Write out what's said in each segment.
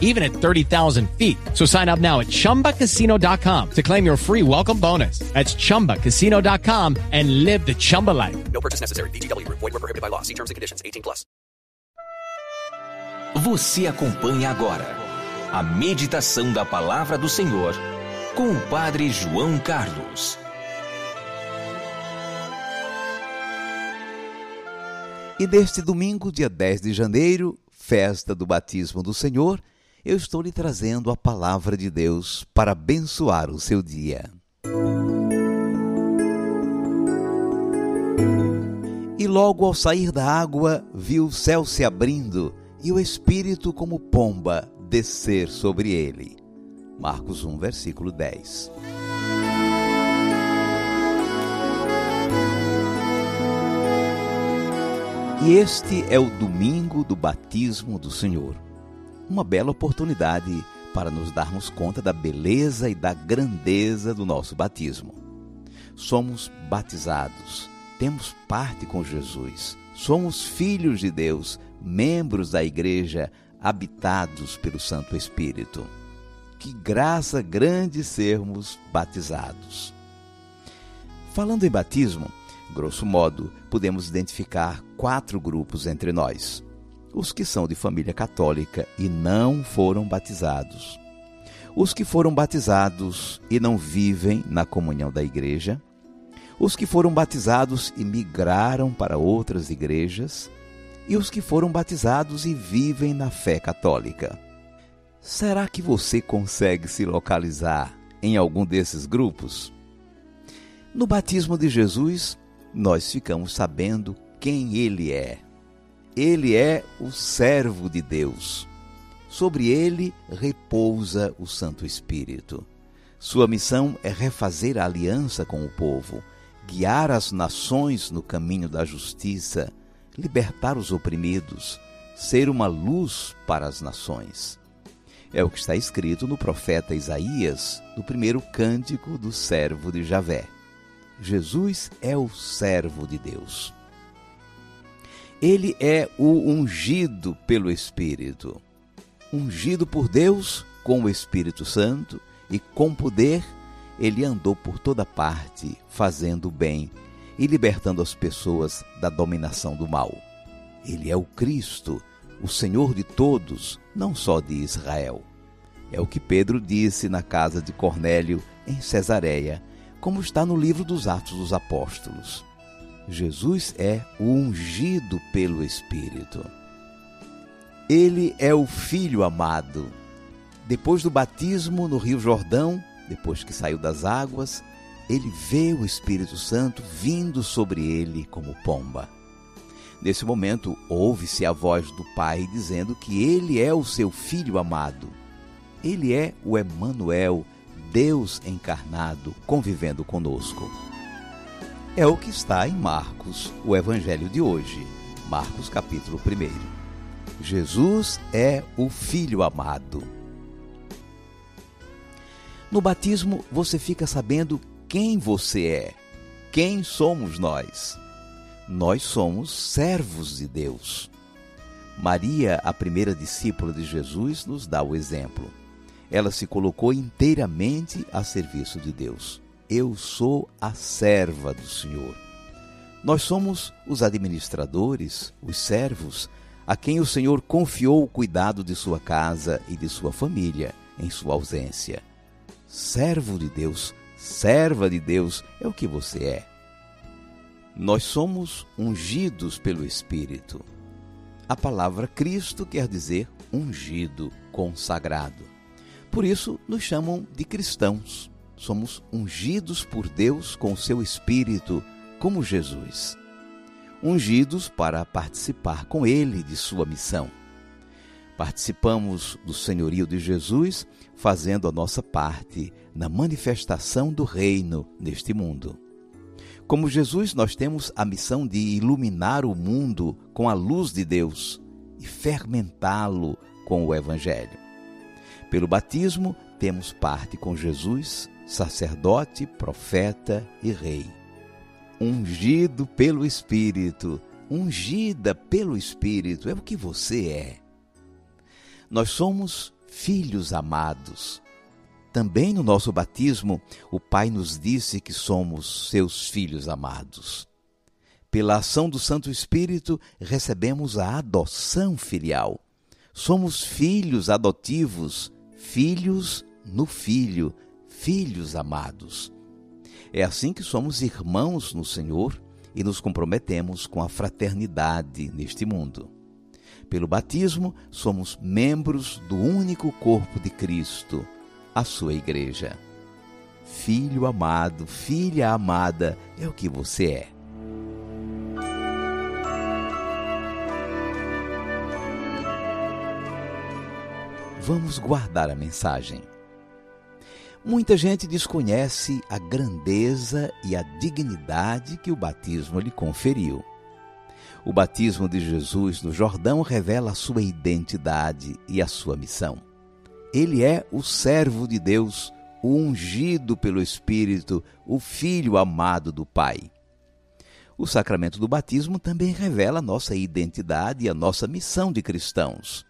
even at 30,000 feet. So sign up now at chumbacasino.com to claim your free welcome bonus. That's chumbacasino.com and live the Chumba life. No purchase necessary. VGW Group. Void were prohibited by law. See terms and conditions. 18 plus. Você acompanha agora a meditação da palavra do Senhor com o Padre João Carlos. E neste domingo, dia 10 de janeiro, festa do batismo do Senhor, eu estou lhe trazendo a palavra de Deus para abençoar o seu dia. E logo ao sair da água, viu o céu se abrindo e o Espírito, como pomba, descer sobre ele. Marcos 1, versículo 10. E este é o domingo do batismo do Senhor. Uma bela oportunidade para nos darmos conta da beleza e da grandeza do nosso batismo. Somos batizados, temos parte com Jesus, somos filhos de Deus, membros da igreja, habitados pelo Santo Espírito. Que graça grande sermos batizados. Falando em batismo, grosso modo, podemos identificar quatro grupos entre nós: os que são de família católica e não foram batizados, os que foram batizados e não vivem na comunhão da igreja, os que foram batizados e migraram para outras igrejas, e os que foram batizados e vivem na fé católica. Será que você consegue se localizar em algum desses grupos? No batismo de Jesus, nós ficamos sabendo quem ele é. Ele é o servo de Deus. Sobre ele repousa o Santo Espírito. Sua missão é refazer a aliança com o povo, guiar as nações no caminho da justiça, libertar os oprimidos, ser uma luz para as nações. É o que está escrito no profeta Isaías, no primeiro cântico do servo de Javé. Jesus é o servo de Deus. Ele é o ungido pelo Espírito. Ungido por Deus com o Espírito Santo e com poder, ele andou por toda parte, fazendo o bem e libertando as pessoas da dominação do mal. Ele é o Cristo, o Senhor de todos, não só de Israel. É o que Pedro disse na casa de Cornélio, em Cesareia, como está no livro dos Atos dos Apóstolos. Jesus é o ungido pelo Espírito. Ele é o Filho amado. Depois do batismo no Rio Jordão, depois que saiu das águas, ele vê o Espírito Santo vindo sobre ele como pomba. Nesse momento, ouve-se a voz do Pai dizendo que ele é o seu filho amado. Ele é o Emanuel, Deus encarnado, convivendo conosco. É o que está em Marcos, o evangelho de hoje. Marcos capítulo 1. Jesus é o filho amado. No batismo, você fica sabendo quem você é, quem somos nós. Nós somos servos de Deus. Maria, a primeira discípula de Jesus, nos dá o exemplo. Ela se colocou inteiramente a serviço de Deus. Eu sou a serva do Senhor. Nós somos os administradores, os servos, a quem o Senhor confiou o cuidado de sua casa e de sua família em sua ausência. Servo de Deus, serva de Deus é o que você é. Nós somos ungidos pelo Espírito. A palavra Cristo quer dizer ungido, consagrado. Por isso nos chamam de cristãos. Somos ungidos por Deus com o seu Espírito, como Jesus. Ungidos para participar com Ele de sua missão. Participamos do senhorio de Jesus, fazendo a nossa parte na manifestação do reino neste mundo. Como Jesus, nós temos a missão de iluminar o mundo com a luz de Deus e fermentá-lo com o Evangelho. Pelo batismo, temos parte com Jesus, sacerdote, profeta e rei. Ungido pelo Espírito, ungida pelo Espírito, é o que você é. Nós somos filhos amados. Também no nosso batismo, o Pai nos disse que somos seus filhos amados. Pela ação do Santo Espírito, recebemos a adoção filial. Somos filhos adotivos, filhos no Filho, filhos amados. É assim que somos irmãos no Senhor e nos comprometemos com a fraternidade neste mundo. Pelo batismo, somos membros do único corpo de Cristo, a sua igreja. Filho amado, filha amada, é o que você é. Vamos guardar a mensagem. Muita gente desconhece a grandeza e a dignidade que o batismo lhe conferiu. O batismo de Jesus no Jordão revela a sua identidade e a sua missão. Ele é o servo de Deus, o ungido pelo Espírito, o filho amado do Pai. O sacramento do batismo também revela a nossa identidade e a nossa missão de cristãos.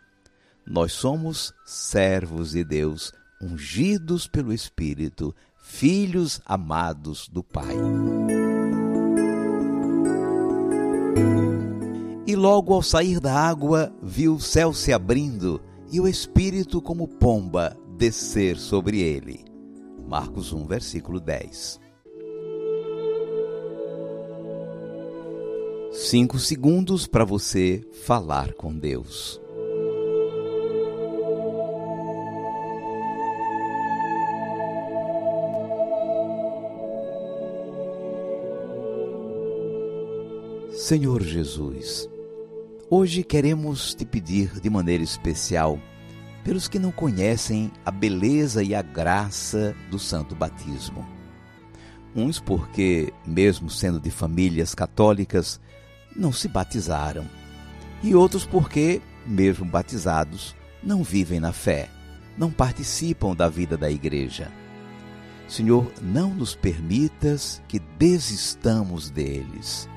Nós somos servos de Deus ungidos pelo Espírito, filhos amados do Pai. E logo ao sair da água, viu o céu se abrindo e o Espírito, como pomba, descer sobre ele. Marcos 1, versículo 10. Cinco segundos para você falar com Deus. Senhor Jesus, hoje queremos te pedir de maneira especial pelos que não conhecem a beleza e a graça do santo batismo. Uns porque, mesmo sendo de famílias católicas, não se batizaram, e outros porque, mesmo batizados, não vivem na fé, não participam da vida da igreja. Senhor, não nos permitas que desistamos deles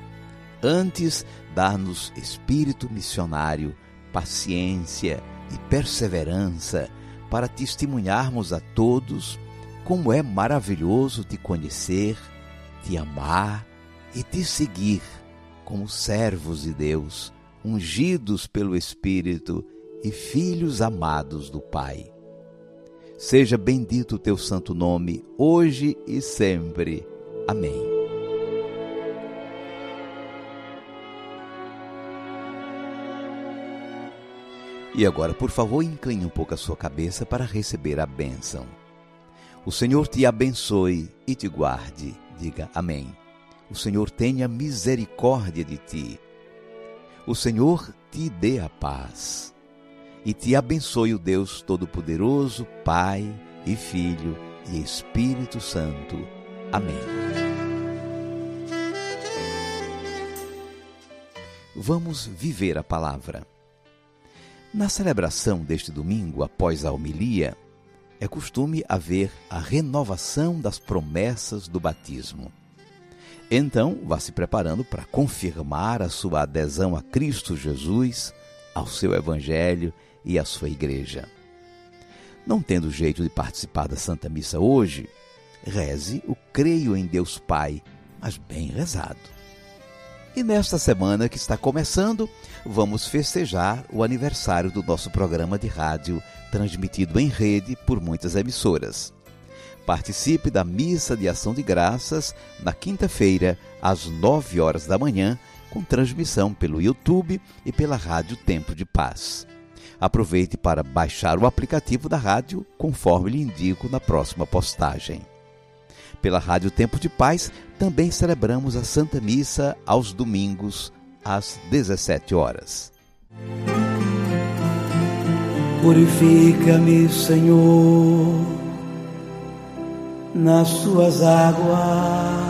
Antes, dar-nos espírito missionário, paciência e perseverança para testemunharmos a todos como é maravilhoso te conhecer, te amar e te seguir como servos de Deus, ungidos pelo Espírito e filhos amados do Pai. Seja bendito o teu santo nome, hoje e sempre. Amém. E agora, por favor, incline um pouco a sua cabeça para receber a bênção. O Senhor te abençoe e te guarde. Diga amém. O Senhor tenha misericórdia de ti. O Senhor te dê a paz. E te abençoe o Deus Todo-Poderoso, Pai e Filho e Espírito Santo. Amém. Vamos viver a palavra. Na celebração deste domingo, após a homilia, é costume haver a renovação das promessas do batismo. Então, vá se preparando para confirmar a sua adesão a Cristo Jesus, ao seu Evangelho e à sua Igreja. Não tendo jeito de participar da Santa Missa hoje, reze o Creio em Deus Pai, mas bem rezado. E nesta semana que está começando, vamos festejar o aniversário do nosso programa de rádio, transmitido em rede por muitas emissoras. Participe da missa de ação de graças na quinta-feira, às 9 horas da manhã, com transmissão pelo YouTube e pela Rádio Tempo de Paz. Aproveite para baixar o aplicativo da rádio, conforme lhe indico na próxima postagem. Pela Rádio Tempo de Paz, também celebramos a Santa Missa aos domingos, às 17 horas. Purifica-me, Senhor, nas tuas águas,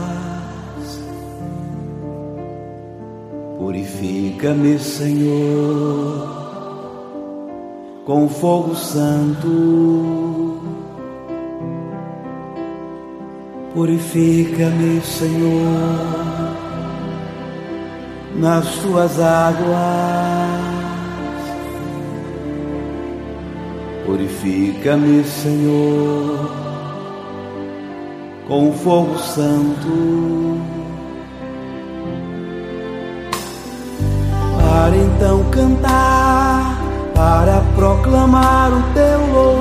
Purifica-me, Senhor, com fogo santo. Purifica-me, Senhor, nas tuas águas. Purifica-me, Senhor, com fogo santo. Para então cantar, para proclamar o teu louvor.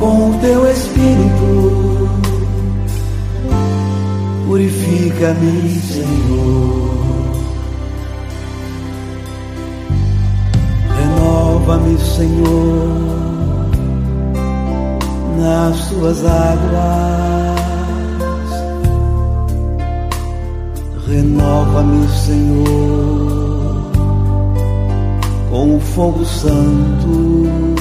Com o teu Espírito. Purifica-me, Senhor. Renova-me, Senhor, nas tuas águas. Renova-me, Senhor, com o fogo santo.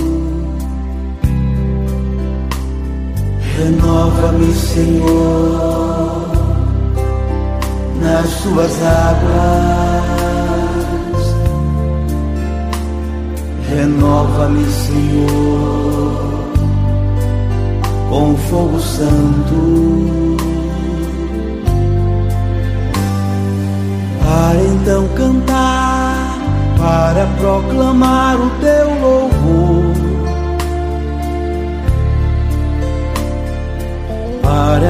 Renova-me, Senhor, nas tuas águas. Renova-me, Senhor, com fogo santo. Para então cantar, para proclamar o teu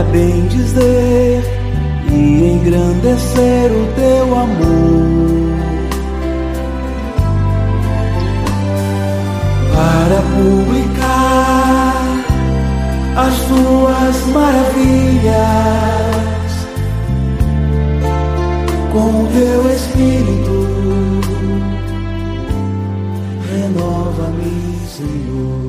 para bendizer e engrandecer o teu amor. Para publicar as tuas maravilhas com o teu Espírito. Renova-me, Senhor.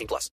18 plus.